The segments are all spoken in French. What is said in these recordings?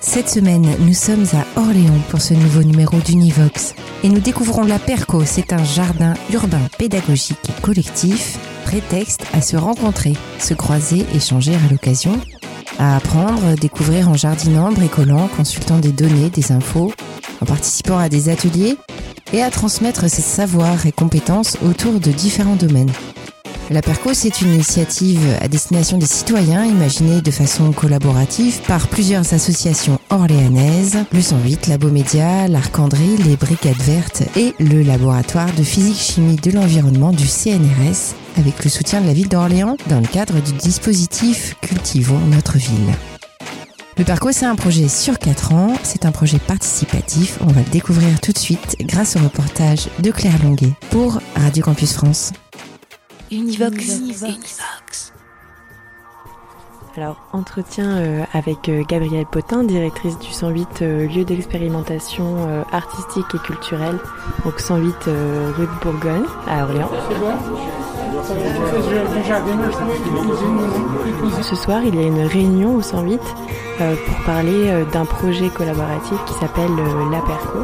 Cette semaine, nous sommes à Orléans pour ce nouveau numéro d'Univox et nous découvrons la Perco. C'est un jardin urbain pédagogique et collectif, prétexte à se rencontrer, se croiser, échanger à l'occasion, à apprendre, découvrir en jardinant, bricolant, consultant des données, des infos, en participant à des ateliers et à transmettre ses savoirs et compétences autour de différents domaines. La Perco, c'est une initiative à destination des citoyens imaginée de façon collaborative par plusieurs associations orléanaises, le 108, Labomédia, l'Arcandrie, les Brigades Vertes et le laboratoire de physique-chimie de l'environnement du CNRS avec le soutien de la ville d'Orléans dans le cadre du dispositif Cultivons notre ville. Le Perco, c'est un projet sur 4 ans, c'est un projet participatif, on va le découvrir tout de suite grâce au reportage de Claire Longuet pour Radio Campus France. Univox. Univox. Alors, entretien euh, avec euh, Gabrielle Potin, directrice du 108 euh, lieu d'expérimentation artistique et culturelle, donc 108 euh, rue de Bourgogne à Orléans. Ce soir, il y a une réunion au 108 euh, pour parler d'un projet collaboratif qui s'appelle euh, La Perco.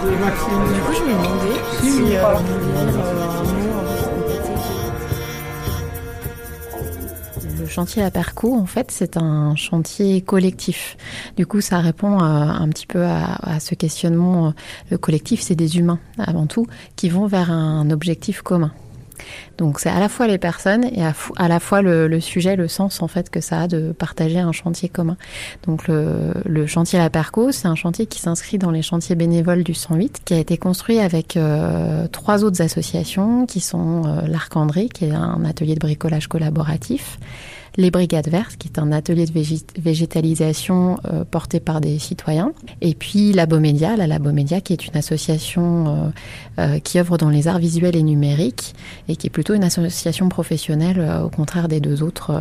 Du coup, je me demandais si euh, Le chantier La Perco, en fait, c'est un chantier collectif. Du coup, ça répond à- un petit peu à, à ce questionnement. Le collectif, c'est des humains, avant tout, qui vont vers un objectif commun. Donc, c'est à la fois les personnes et à, la fois le, sujet, le sens, en fait, que ça a de partager un chantier commun. Donc, le, le chantier La Perco, c'est un chantier qui s'inscrit dans les chantiers bénévoles du 108, qui a été construit avec euh, trois autres associations, qui sont euh, qui est un atelier de bricolage collaboratif, les Brigades Vertes, qui est un atelier de végé- végétalisation euh, porté par des citoyens, et puis Labomédia, la Labomédia, qui est une association euh, euh, qui œuvre dans les arts visuels et numériques, et qui est plutôt une association professionnelle, euh, au contraire des deux autres euh,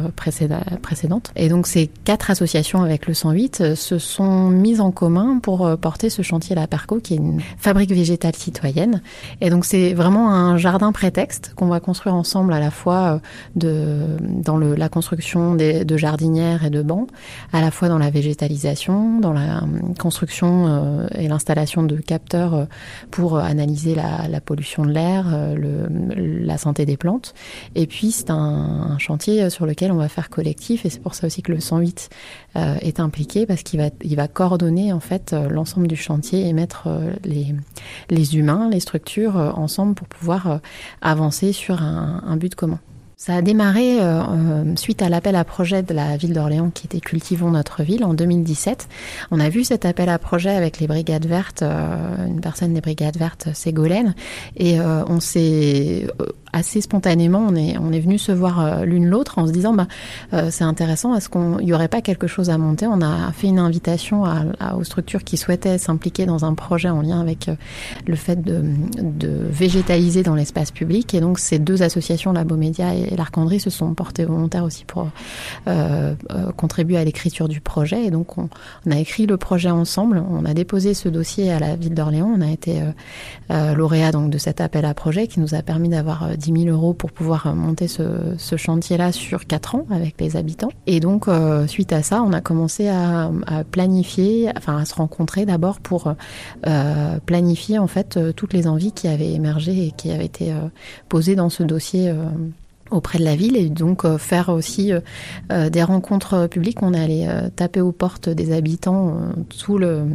précédentes. Et donc ces quatre associations avec le 108 euh, se sont mises en commun pour porter ce chantier La Perco, qui est une fabrique végétale citoyenne. Et donc c'est vraiment un jardin prétexte qu'on va construire ensemble à la fois de, dans le, la construction de jardinières et de bancs, à la fois dans la végétalisation, dans la hum, construction euh, et l'installation de capteurs euh, pour euh, analyser la, pollution de l'air, euh, la santé des plantes. Et puis c'est un, chantier sur lequel on va faire collectif et c'est pour ça aussi que le 108 euh, est impliqué parce qu'il va, coordonner en fait euh, l'ensemble du chantier et mettre euh, les, humains, les structures euh, ensemble pour pouvoir euh, avancer sur un but commun. Ça a démarré euh, suite à l'appel à projet de la ville d'Orléans qui était Cultivons notre ville en 2017. On a vu cet appel à projet avec les Brigades Vertes, euh, une personne des Brigades Vertes, Ségolène, et euh, on s'est assez spontanément, on est, on est venu se voir euh, l'une l'autre en se disant, bah, euh, c'est intéressant, est-ce qu'il n'y aurait pas quelque chose à monter? On a fait une invitation à, à- aux structures qui souhaitaient s'impliquer dans un projet en lien avec euh, le fait de, de végétaliser dans l'espace public. Et donc ces deux associations, la Beaumédia et l'Arcandrie, se sont portées volontaires aussi pour euh, euh, contribuer à l'écriture du projet. Et donc on, on a écrit le projet ensemble. On a déposé ce dossier à la ville d'Orléans. On a été euh, lauréat donc de cet appel à projet qui nous a permis d'avoir 10 000 euros pour pouvoir euh, monter ce, chantier-là sur 4 ans avec les habitants. Et donc euh, suite à ça, on a commencé à, planifier, enfin à se rencontrer d'abord pour euh, planifier en fait toutes les envies qui avaient émergé et qui avaient été posées dans ce dossier. auprès de la ville et donc faire aussi des rencontres publiques. On est allé taper aux portes des habitants tout le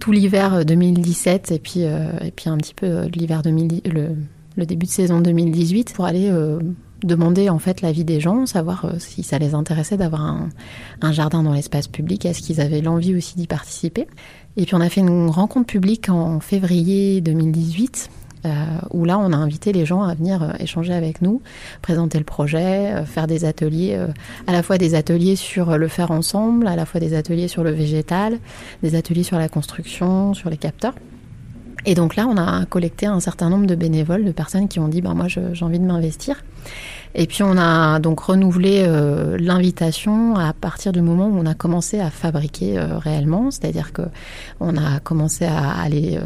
tout l'hiver 2017 et puis et puis un petit peu l'hiver 2000 le, le début de saison 2018 pour aller euh, demander en fait l'avis des gens, savoir euh, si ça les intéressait d'avoir un, jardin dans l'espace public, est-ce qu'ils avaient l'envie aussi d'y participer. Et puis on a fait une rencontre publique en février 2018 où là, on a invité les gens à venir échanger avec nous, présenter le projet, faire des ateliers, à la fois des ateliers sur le faire ensemble, à la fois des ateliers sur le végétal, des ateliers sur la construction, sur les capteurs. Et donc là, on a collecté un certain nombre de bénévoles, de personnes qui ont dit, ben moi, j'ai envie de m'investir. Et puis on a donc renouvelé euh, l'invitation à partir du moment où on a commencé à fabriquer euh, réellement, c'est-à-dire que on a commencé à aller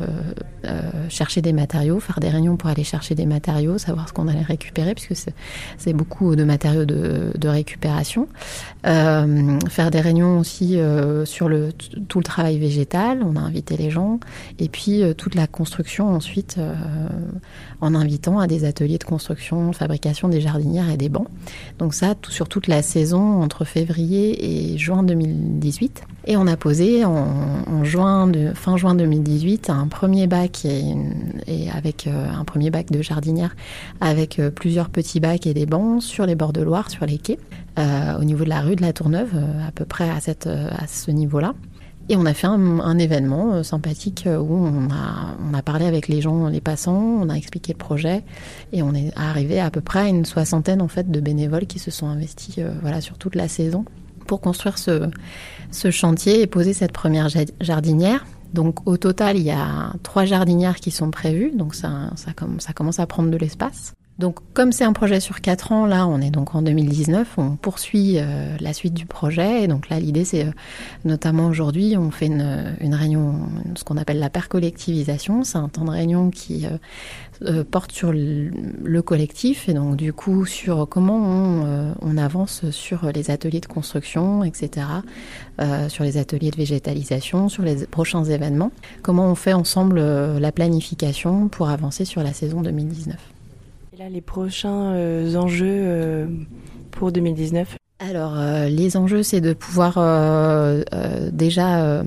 euh, chercher des matériaux, faire des réunions pour aller chercher des matériaux, savoir ce qu'on allait récupérer, puisque c'est beaucoup de matériaux de, de récupération. faire des réunions aussi sur le, tout le travail végétal, on a invité les gens, et puis toute la construction ensuite en invitant à des ateliers de construction, fabrication des et des bancs. Donc ça, sur toute la saison entre février et juin 2018. Et on a posé en, juin fin juin 2018 un premier bac et, avec euh, un premier bac de jardinière avec euh, plusieurs petits bacs et des bancs sur les bords de Loire, sur les quais, euh, au niveau de la rue de la Tourneuve, à peu près à ce niveau-là. Et on a fait un, événement euh, sympathique euh, où on a, on a parlé avec les gens, les passants, on a expliqué le projet et on est arrivé à, peu près à une soixantaine en fait de bénévoles qui se sont investis euh, voilà sur toute la saison pour construire ce, ce chantier et poser cette première jardinière. Donc au total, il y a trois jardinières qui sont prévues, donc ça, ça, ça commence à prendre de l'espace. Donc, comme c'est un projet sur quatre ans, là, on est donc en 2019, on poursuit euh, la suite du projet. Et donc là, l'idée, c'est euh, notamment aujourd'hui, on fait une, une réunion, ce qu'on appelle la percollectivisation. C'est un temps de réunion qui euh, porte sur le, collectif et donc du coup sur comment on, on avance sur les ateliers de construction, etc., sur les ateliers de végétalisation, sur les prochains événements. Comment on fait ensemble la planification pour avancer sur la saison 2019 les prochains euh, enjeux euh, pour 2019 alors, euh, les enjeux, c'est de pouvoir euh, euh, déjà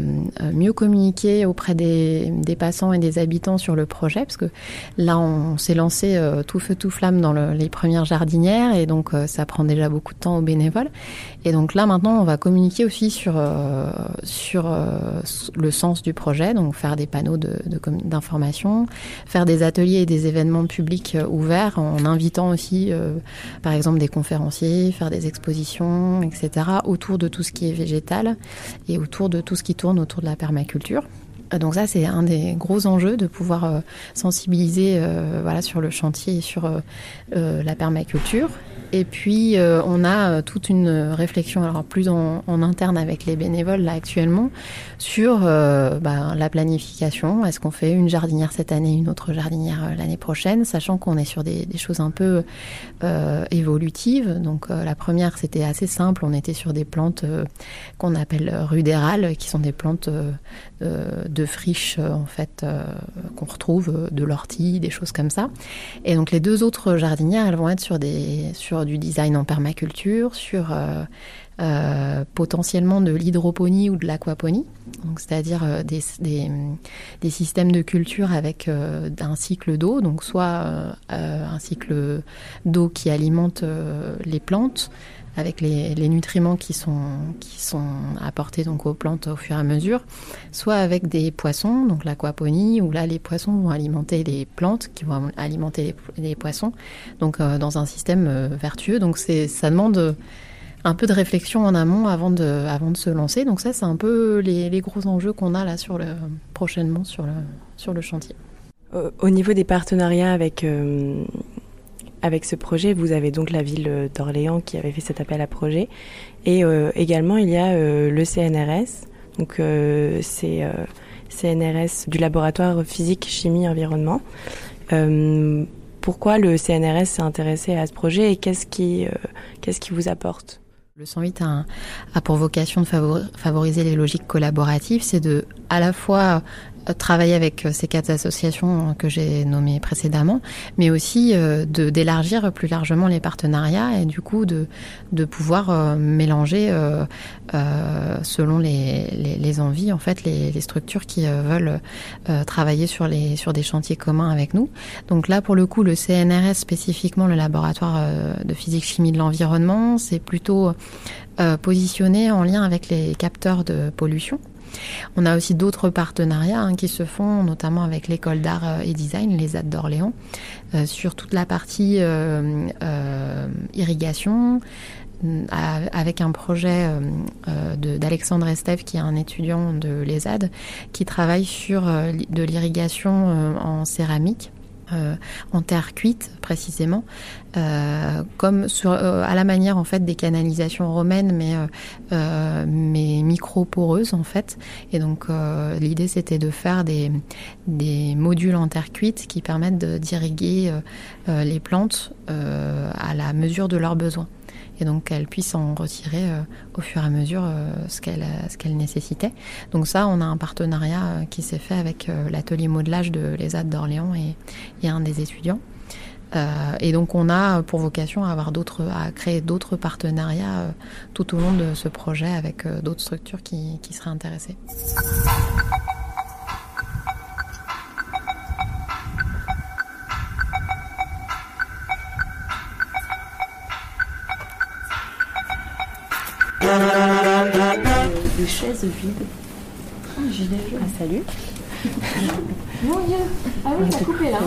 mieux communiquer auprès des, passants et des habitants sur le projet, parce que là, on s'est lancé tout feu tout flamme dans le, les premières jardinières, et donc ça prend déjà beaucoup de temps aux bénévoles. Et donc là, maintenant, on va communiquer aussi sur sur le sens du projet, donc faire des panneaux d'information, faire des ateliers et des événements publics ouverts, en invitant aussi, par exemple, des conférenciers, faire des expositions etc., autour de tout ce qui est végétal et autour de tout ce qui tourne autour de la permaculture. Euh, donc ça, c'est un des gros enjeux de pouvoir euh, sensibiliser euh, voilà, sur le chantier et sur la permaculture. Et puis, on a toute une réflexion, alors plus en, interne avec les bénévoles là actuellement, sur bah, la planification. Est-ce qu'on fait une jardinière cette année, une autre jardinière l'année prochaine, sachant qu'on est sur des, des choses un peu évolutives. Donc, la première, c'était assez simple. On était sur des plantes qu'on appelle rudérales, qui sont des plantes de friches euh, en fait euh, qu'on retrouve, euh, de l'ortie, des choses comme ça. Et donc les deux autres jardinières, elles vont être sur des sur du design en permaculture, sur potentiellement de l'hydroponie ou de l'aquaponie, donc c'est-à-dire des, des, des, systèmes de culture avec un cycle d'eau, donc soit un cycle d'eau qui alimente les plantes, avec les, nutriments qui sont, qui sont apportés donc aux plantes au fur et à mesure, soit avec des poissons, donc l'aquaponie, où là les poissons vont alimenter les plantes, qui vont alimenter les, poissons, donc euh, dans un système euh, vertueux. Donc ça demande un peu de réflexion en amont avant de, avant de se lancer. Donc ça, c'est un peu les, gros enjeux qu'on a là sur prochainement sur le, sur le chantier. Au niveau des partenariats avec euh, avec ce projet, vous avez donc la ville d'Orléans qui avait fait cet appel à projet. Et euh, également, il y a euh, le CNRS. Donc, euh, c'est CNRS du laboratoire physique, chimie, environnement. pourquoi le CNRS s'est intéressé à ce projet et qu'est-ce qui, qu'est-ce qui vous apporte? Le 108 a, a, pour vocation de favoriser les logiques collaboratives, c'est de à la fois travailler avec euh, ces quatre associations que j'ai nommées précédemment, mais aussi euh, de d'élargir plus largement les partenariats et du coup de de pouvoir euh, mélanger selon les, les, les, envies en fait les, les structures qui veulent travailler sur les sur des chantiers communs avec nous. Donc là pour le coup le CNRS spécifiquement le laboratoire de physique chimie de l'environnement, c'est plutôt positionné en lien avec les capteurs de pollution. On a aussi d'autres partenariats hein, qui se font, notamment avec l'école d'art et design, les AD d'Orléans, sur toute la partie irrigation, avec un projet d'Alexandre Estève, qui est un étudiant de l'ESAD, qui travaille sur de l'irrigation en céramique. Euh, en terre cuite précisément, euh, comme euh, à la manière en fait des canalisations romaines, mais mais micro poreuses en fait. Et donc l'idée c'était de faire des des modules en terre cuite qui permettent d'irriguer les plantes à la mesure de leurs besoins et donc qu'elle puisse en retirer euh, au fur et à mesure euh, ce qu'elle euh, qu'elle nécessitait. Donc ça, on a un partenariat qui s'est fait avec l'atelier modelage de l'ESAD d'Orléans et, et, un des étudiants. et donc on a pour vocation à avoir à créer d'autres partenariats tout au long de ce projet avec d'autres structures qui, qui seraient intéressées. Des chaises vides. Oh. Ah, salut. Mon Dieu Ah oui, t'as coupé là.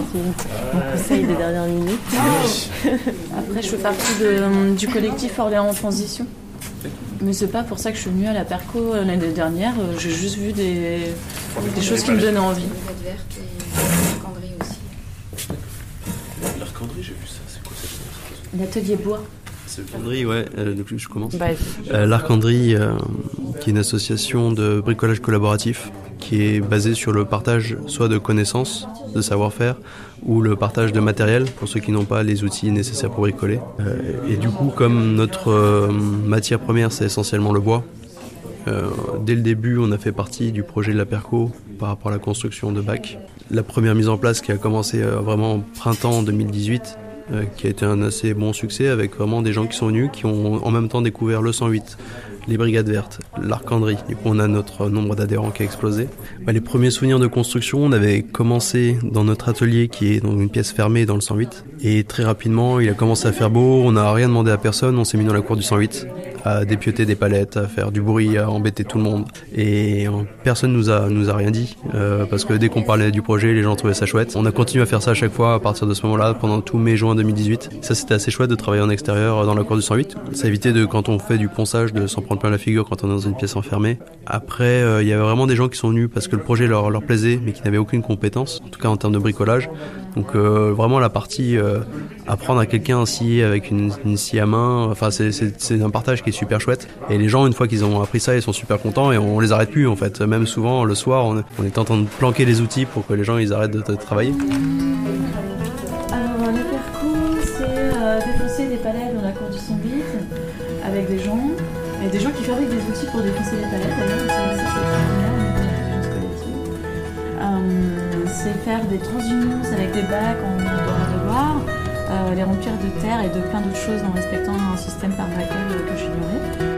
On conseil des dernières minutes. Oh. Après, je fais partie de, du collectif Orléans en transition. Mais c'est pas pour ça que je suis venue à la Perco l'année dernière. J'ai juste vu des, des choses qui me donnaient envie. L'arcandrie aussi. L'arcandrie, j'ai vu ça. C'est quoi ça L'atelier bois. L'Arcandrie, ouais, euh, donc je commence. Bah, euh, L'Arcandrie, euh, qui est une association de bricolage collaboratif, qui est basée sur le partage soit de connaissances, de savoir-faire, ou le partage de matériel pour ceux qui n'ont pas les outils nécessaires pour bricoler. et du coup, comme notre matière première, c'est essentiellement le bois, dès le début, on a fait partie du projet de la Perco par rapport à la construction de bacs. La première mise en place qui a commencé vraiment printemps 2018 euh, qui a été un assez bon succès avec vraiment des gens qui sont venus, qui ont en même temps découvert le 108, les Brigades Vertes, l'Arcandrie. Du coup, on a notre nombre d'adhérents qui a explosé. Bah, les premiers souvenirs de construction, on avait commencé dans notre atelier qui est dans une pièce fermée dans le 108. Et très rapidement, il a commencé à faire beau, on n'a rien demandé à personne, on s'est mis dans la cour du 108 à dépioter des palettes, à faire du bruit, à embêter tout le monde. Et euh, personne nous a nous a rien dit euh, parce que dès qu'on parlait du projet, les gens trouvaient ça chouette. On a continué à faire ça à chaque fois à partir de ce moment-là pendant tout mai juin 2018. Ça c'était assez chouette de travailler en extérieur dans la cour du 108. Ça évitait de quand on fait du ponçage de s'en prendre plein la figure quand on est dans une pièce enfermée. Après, euh, il y avait vraiment des gens qui sont venus parce que le projet leur plaisait mais qui n'avaient aucune compétence, en tout cas en termes de bricolage. Donc vraiment la partie apprendre à quelqu'un scier avec une, scie à main, enfin c'est un partage qui est super chouette. Et les gens, une fois qu'ils ont appris ça, ils sont super contents et on les arrête plus en fait. Même souvent le soir, on, est en train de planquer les outils pour que les gens ils arrêtent de, travailler. Alors le perco, c'est euh, défoncer des palettes dans la cour du 108 avec des gens. Et des gens qui fabriquent des outils pour défoncer les palettes Faire des transhumances avec des bacs en le Loire. Euh, les remplir de terre et de plein d'autres choses en respectant un système par bracole que j'ignorais.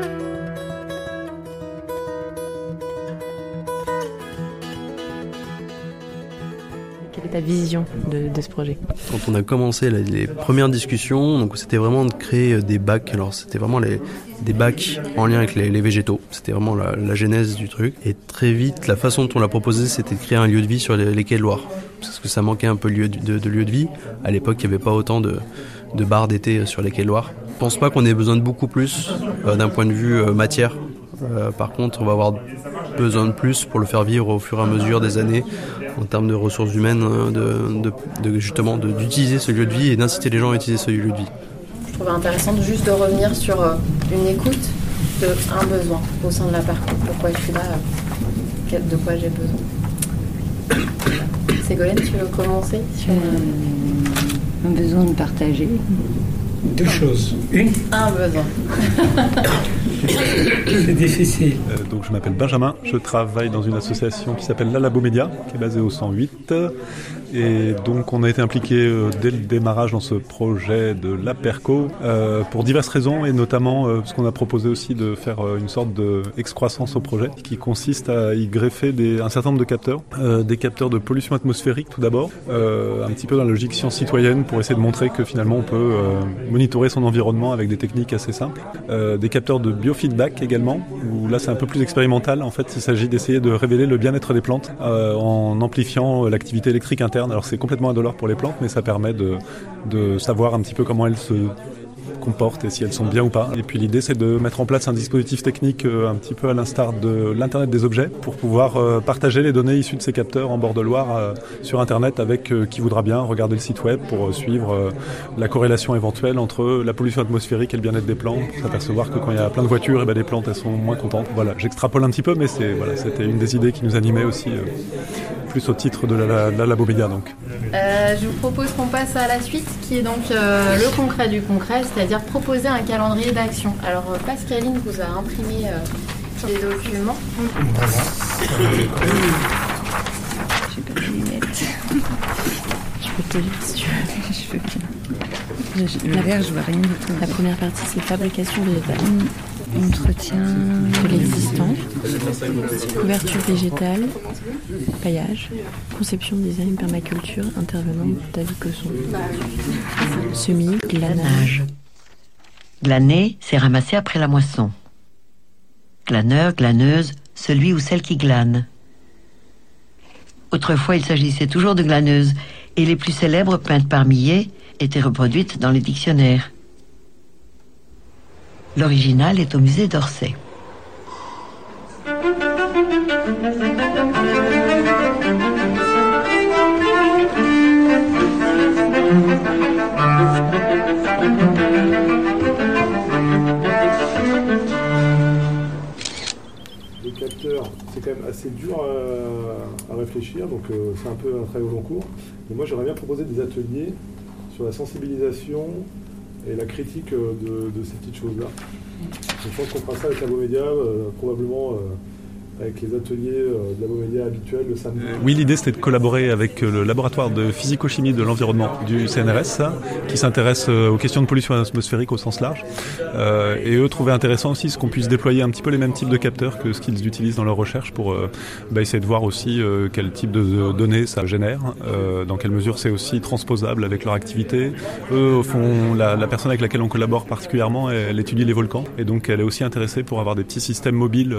Ta vision de, ce projet Quand on a commencé les, premières discussions, donc c'était vraiment de créer des bacs. Alors c'était vraiment les, des bacs en lien avec les, végétaux. C'était vraiment la, genèse du truc. Et très vite, la façon dont on l'a proposé, c'était de créer un lieu de vie sur les, quais de Loire parce que ça manquait un peu de lieu de, lieu de vie. À l'époque, il n'y avait pas autant de, de bars d'été sur les quais de Loire. Je pense pas qu'on ait besoin de beaucoup plus euh, d'un point de vue euh, matière. Euh, par contre, on va avoir besoin de plus pour le faire vivre au fur et à mesure des années en termes de ressources humaines, de, de, de justement d'utiliser ce lieu de vie et d'inciter les gens à utiliser ce lieu de vie. Je trouvais intéressant de juste de revenir sur une écoute de un besoin au sein de la parcours. Pourquoi je suis là, de quoi j'ai besoin. Ségolène, tu veux commencer sur... euh, Un besoin de partager. Deux choses. Une Un besoin. C'est difficile. Euh, donc je m'appelle Benjamin, je travaille dans une association qui s'appelle La Labo Média, qui est basée au 108. Et donc on a été impliqué euh, dès le démarrage dans ce projet de l'APERCO euh, pour diverses raisons et notamment euh, parce qu'on a proposé aussi de faire une sorte d'excroissance au projet qui consiste à y greffer des, un certain nombre de capteurs, des capteurs de pollution atmosphérique tout d'abord, un petit peu dans la logique science citoyenne pour essayer de montrer que finalement on peut monitorer son environnement avec des techniques assez simples, des capteurs de biofeedback également où là c'est un peu plus expérimental. En fait il s'agit d'essayer de révéler le bien-être des plantes en amplifiant l'activité électrique interne alors c'est complètement indolore pour les plantes, mais ça permet de, de savoir un petit peu comment elles se comportent et si elles sont bien ou pas. Et puis l'idée c'est de mettre en place un dispositif technique euh, un petit peu à l'instar de l'Internet des objets pour pouvoir euh, partager les données issues de ces capteurs en bord de Loire euh, sur Internet avec qui voudra bien regarder le site web pour suivre la corrélation éventuelle entre la pollution atmosphérique et le bien-être des plantes, s'apercevoir que quand il y a plein de voitures, et eh ben les plantes elles sont moins contentes. Voilà, j'extrapole un petit peu mais c'est voilà, c'était une des idées qui nous animait aussi plus au titre de la, la, donc. je vous propose qu'on passe à la suite qui est donc le concret du concret, c'est-à-dire proposer un calendrier d'action. Alors euh, Pascaline vous a imprimé euh, les documents. J'ai pas de lunettes. Je peux te lire si tu veux. Je veux bien. La verre, je vois rien. La première partie, c'est fabrication végétale. Mmh. Entretien de l'existant, couverture végétale, paillage, conception, design, permaculture, intervenant David Cosson, semis, glanage. Glaner, c'est ramasser après la moisson. Glaneur, glaneuse, celui ou celle qui glane. Autrefois, il s'agissait toujours de glaneuses, et les plus célèbres, peintes par milliers, étaient reproduites dans les dictionnaires. L'original est au musée d'Orsay. Assez dur à, réfléchir, donc euh, c'est un peu un travail au long cours. Mais moi, j'aimerais bien proposer des ateliers sur la sensibilisation et la critique euh, de, ces petites choses-là. je pense qu'on fera ça avec la Média, euh, probablement avec les ateliers euh, de la habituels le samedi. Oui, l'idée c'était de collaborer avec euh, le laboratoire de physico-chimie de l'environnement du CNRS, qui s'intéresse euh, aux questions de pollution atmosphérique au sens large. et eux trouvaient intéressant aussi ce qu'on puisse déployer un petit peu les mêmes types de capteurs que ce qu'ils utilisent dans leur recherche pour bah, essayer de voir aussi quel type de données ça génère, dans quelle mesure c'est aussi transposable avec leur activité. Eux, au fond, la, personne avec laquelle on collabore particulièrement, elle, elle, étudie les volcans et donc elle est aussi intéressée pour avoir des petits systèmes mobiles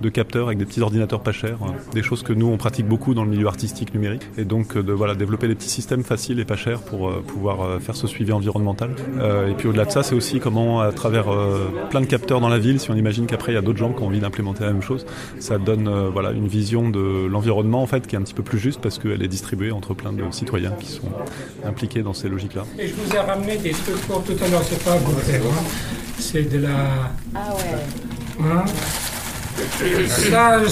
de capteurs avec des petits ordinateurs pas chers, hein. des choses que nous on pratique beaucoup dans le milieu artistique numérique, et donc euh, de voilà développer des petits systèmes faciles et pas chers pour euh, pouvoir euh, faire ce suivi environnemental. et puis au-delà de ça, c'est aussi comment à travers plein de capteurs dans la ville, si on imagine qu'après il y a d'autres gens qui ont envie d'implémenter la même chose, ça donne voilà une vision de l'environnement en fait qui est un petit peu plus juste parce qu'elle est distribuée entre plein de citoyens qui sont impliqués dans ces logiques-là. Et je vous ai ramené des trucs pour tout à l'heure, c'est pas goûter, hein. c'est de la. Ah ouais. Hein ça,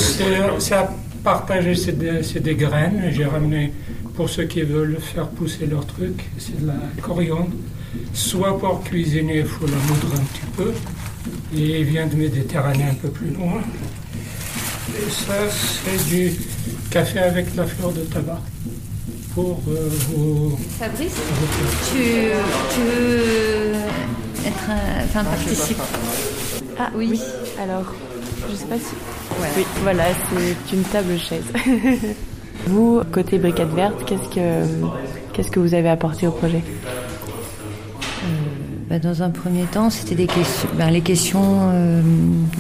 c'est à partager, c'est des, graines. J'ai ramené pour ceux qui veulent faire pousser leur truc, c'est de la coriandre. Soit pour cuisiner, il faut la moudre un petit peu. Et il vient de Méditerranée un peu plus loin. Et ça, c'est du café avec la fleur de tabac. Pour euh, vous. Fabrice, tu, tu, veux être. Enfin, participer Ah oui. Alors, je sais pas si. Oui, voilà, c'est une table chaise. vous, côté brigade verte, qu'est-ce que qu'est-ce que vous avez apporté au projet euh, bah, dans un premier temps, c'était des questions, ben, les questions euh,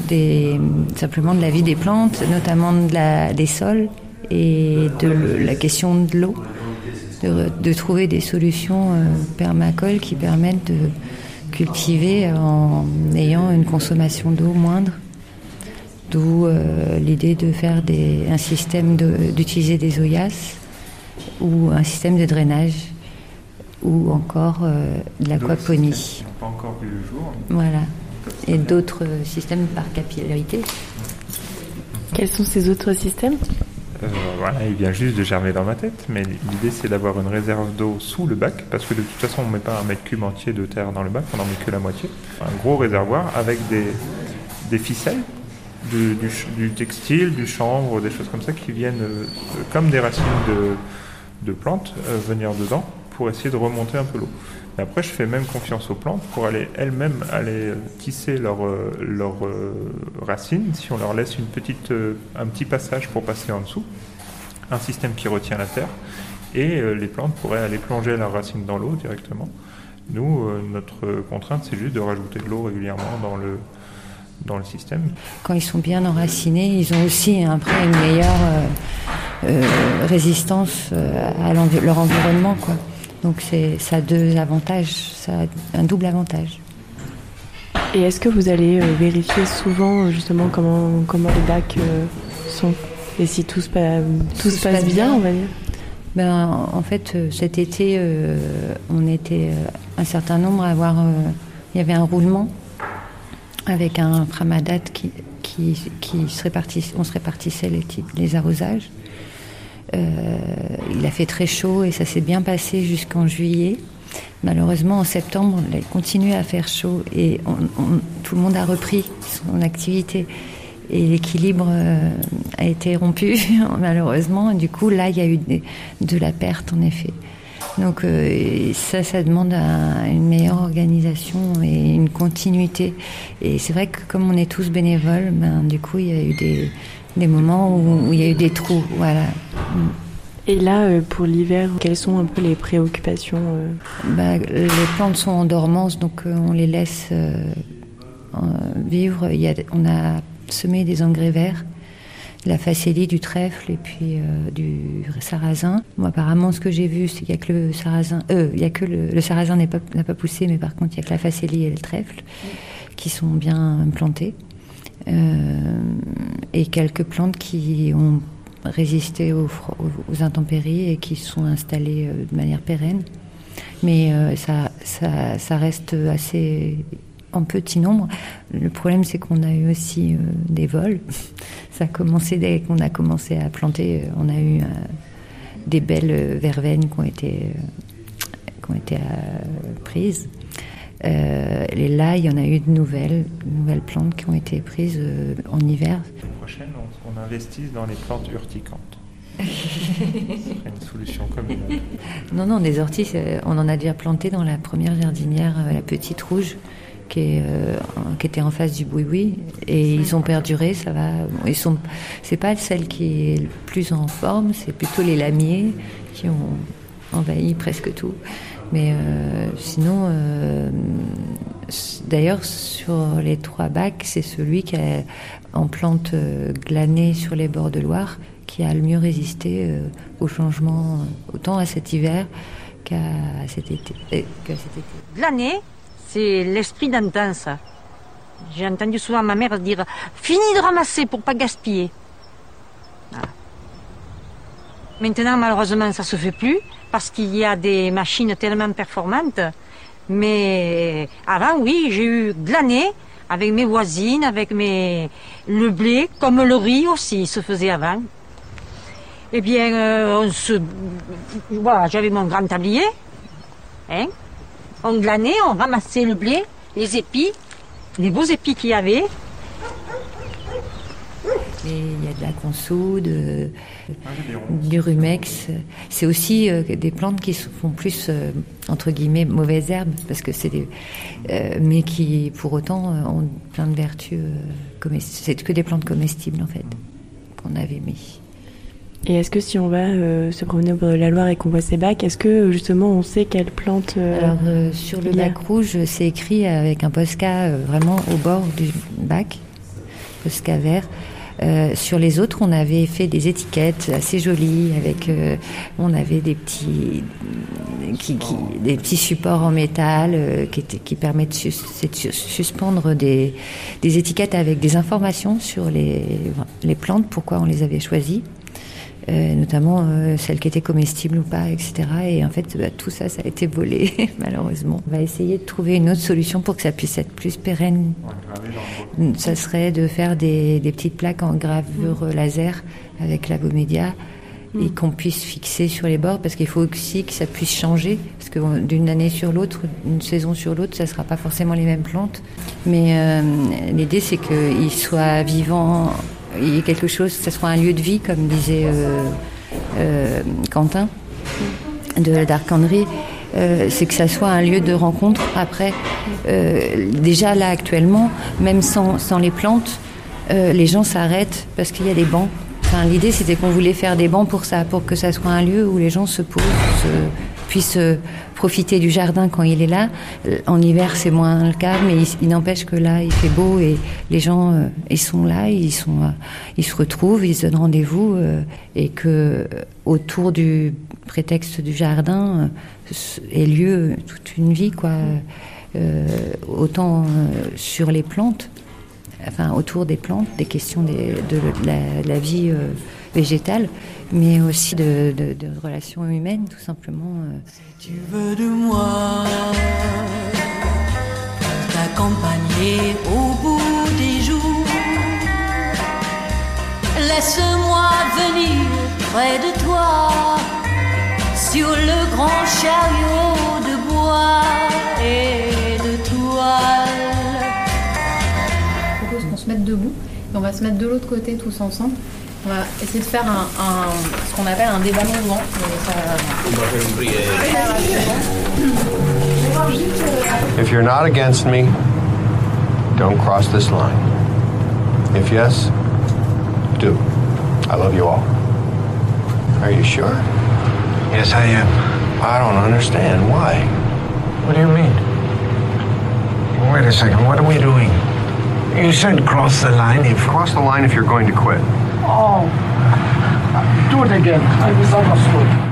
des, simplement de la vie des plantes, notamment de la, des sols et de la question de l'eau, de, trouver des solutions euh, permacoles qui permettent de cultiver en ayant une consommation d'eau moindre D'où euh, l'idée de faire des, un système d'utiliser des oyas ou un système de drainage ou encore euh, de l'aquaponie. Pas encore vu le jour. Voilà. Et d'autres systèmes par capillarité. Quels sont ces autres systèmes? Euh, voilà, il vient juste de germer dans ma tête, mais l'idée c'est d'avoir une réserve d'eau sous le bac, parce que de toute façon on ne met pas un mètre cube entier de terre dans le bac, on n'en met que la moitié. Un gros réservoir avec des, des ficelles du, textile, du chanvre, des choses comme ça qui viennent euh, comme des racines de, plantes venir dedans pour essayer de remonter un peu l'eau. après, je fais même confiance aux plantes pour aller elles-mêmes aller tisser leurs leur, racines. Si on leur laisse une petite, un petit passage pour passer en dessous, un système qui retient la terre, et les plantes pourraient aller plonger leurs racines dans l'eau directement. Nous, notre contrainte, c'est juste de rajouter de l'eau régulièrement dans le, dans le système. Quand ils sont bien enracinés, ils ont aussi après une meilleure euh, euh, résistance euh, à leur environnement. Quoi. Donc ça a deux avantages, ça a un double avantage. Et est-ce que vous allez vérifier souvent justement comment, comment les bacs sont? Et si tout se, tout se passe, bien, on va dire? Ben, en fait, cet été, on était un certain nombre à avoir. il y avait un roulement avec un framadat qui, qui, se répartissait, on se répartissait les, les arrosages. Euh, il a fait très chaud et ça s'est bien passé jusqu'en juillet. Malheureusement, en septembre, il a continué à faire chaud et tout le monde a repris son activité. Et l'équilibre euh, a été rompu, malheureusement. Du coup, là, il y a eu de la perte, en effet. Donc euh, ça, ça demande une meilleure organisation et une continuité. Et c'est vrai que comme on est tous bénévoles, ben, du coup, il y a eu des, des moments où, il y a eu des trous. Voilà. Et là, euh, pour l'hiver, quelles sont un peu les préoccupations euh ben, Les plantes sont en dormance, donc on les laisse vivre. Il y a, on a semé des engrais verts la facélie, du trèfle et puis euh, du sarrasin. Moi, apparemment, ce que j'ai vu, c'est qu'il n'y a que le sarrasin. Euh, il y a que le, sarrasin n'a pas, poussé, mais par contre, il n'y a que la facélie et le trèfle qui sont bien plantés. Euh, et quelques plantes qui ont résisté aux, intempéries et qui sont installées de manière pérenne. Mais ça, ça, reste assez en petit nombre. Le problème, c'est qu'on a eu aussi euh, des vols. Ça a commencé dès qu'on a commencé à planter. Euh, on a eu euh, des belles verveines qui ont été, qui ont été prises. et là, il y en a eu de nouvelles, nouvelles plantes qui ont été prises en hiver. L'année prochaine, on, investit dans les plantes urticantes. Ce serait une solution commune. Non, non, des orties, on en a déjà planté dans la première jardinière, la petite rouge qui, est, euh, était en face du boui-boui et ils ont perduré. Ça va. Ils sont. Pas celle qui est le plus en forme, c'est plutôt les lamiers qui ont envahi presque tout. Mais euh, sinon, euh, d'ailleurs, sur les trois bacs, c'est celui qui est en plante glanée sur les bords de Loire qui a le mieux résisté au changement, autant à cet hiver qu'à cet été. Qu c'est l'esprit d'antan. J'ai entendu souvent ma mère dire Fini de ramasser pour pas gaspiller. Maintenant, malheureusement, ça se fait plus parce qu'il y a des machines tellement performantes. Mais avant, oui, j'ai eu de l'année avec mes voisines, avec mes le blé, comme le riz aussi se faisait avant. Eh bien, euh, on se... voilà, j'avais mon grand tablier, hein, on glanait, on ramassait le blé, les épis, les beaux épis qu'il y avait. il y a de la consoude, du rumex. C'est aussi euh, des plantes qui font plus, euh, entre guillemets, mauvaises herbes, parce que c'est des, euh, mais qui, pour autant, ont plein de vertus. c'est que des plantes comestibles, en fait, qu'on avait mis. Et est-ce que si on va euh, se promener au bord de la Loire et qu'on voit ces bacs, est-ce que justement on sait quelle plante euh, Alors euh, sur le bac rouge, c'est écrit avec un posca vraiment au bord du bac, posca vert. sur les autres, on avait fait des étiquettes assez jolies avec, on avait des petits, qui, des petits supports en métal qui, qui permettent de suspendre des, des étiquettes avec des informations sur les, les plantes, pourquoi on les avait choisies. Euh, notamment euh, celles qui étaient comestibles ou pas, etc. Et en fait, bah, tout ça, ça a été volé, malheureusement. On va essayer de trouver une autre solution pour que ça puisse être plus pérenne. Ça serait de faire des, petites plaques en gravure mm. laser avec la Gomédia et mm. qu'on puisse fixer sur les bords parce qu'il faut aussi que ça puisse changer parce que d'une année sur l'autre, une saison sur l'autre, ça ne sera pas forcément les mêmes plantes. Mais euh, l'idée c'est qu'ils soient vivants il y ait quelque chose, que ce soit un lieu de vie, comme disait euh, euh, Quentin, de d'Arcandrie, c'est que ça soit un lieu de rencontre. Après, déjà là actuellement, même sans, sans les plantes, les gens s'arrêtent parce qu'il y a des bancs. Enfin, L'idée, c'était qu'on voulait faire des bancs pour ça, pour que ça soit un lieu où les gens se posent, puissent profiter du jardin quand il est là. Euh, en hiver, c'est moins le cas, mais il, n'empêche que là, il fait beau et les gens, euh, ils sont là, ils sont, euh, ils se retrouvent, ils se donnent rendez-vous et que autour du prétexte du jardin ait lieu toute une vie, quoi. autant sur les plantes, enfin autour des plantes, des questions de, la, vie végétale, mais aussi de, relations humaines, tout simplement. Euh. Si tu veux de moi, t'accompagner au bout des jours, laisse-moi venir près de toi sur le grand chariot de bois et de toile. Je propose qu'on se mette debout et on va se mettre de l'autre côté tous ensemble. On va essayer de faire un, un ce qu'on appelle un débat mouvement. If you're not against me, don't cross this line. If yes, do. I love you all. Are you sure? Yes, I am. I don't understand. Why? What do you mean? Wait a second. What are we doing? You said cross the line if... Cross the line if you're going to quit. Oh, do it again. I misunderstood.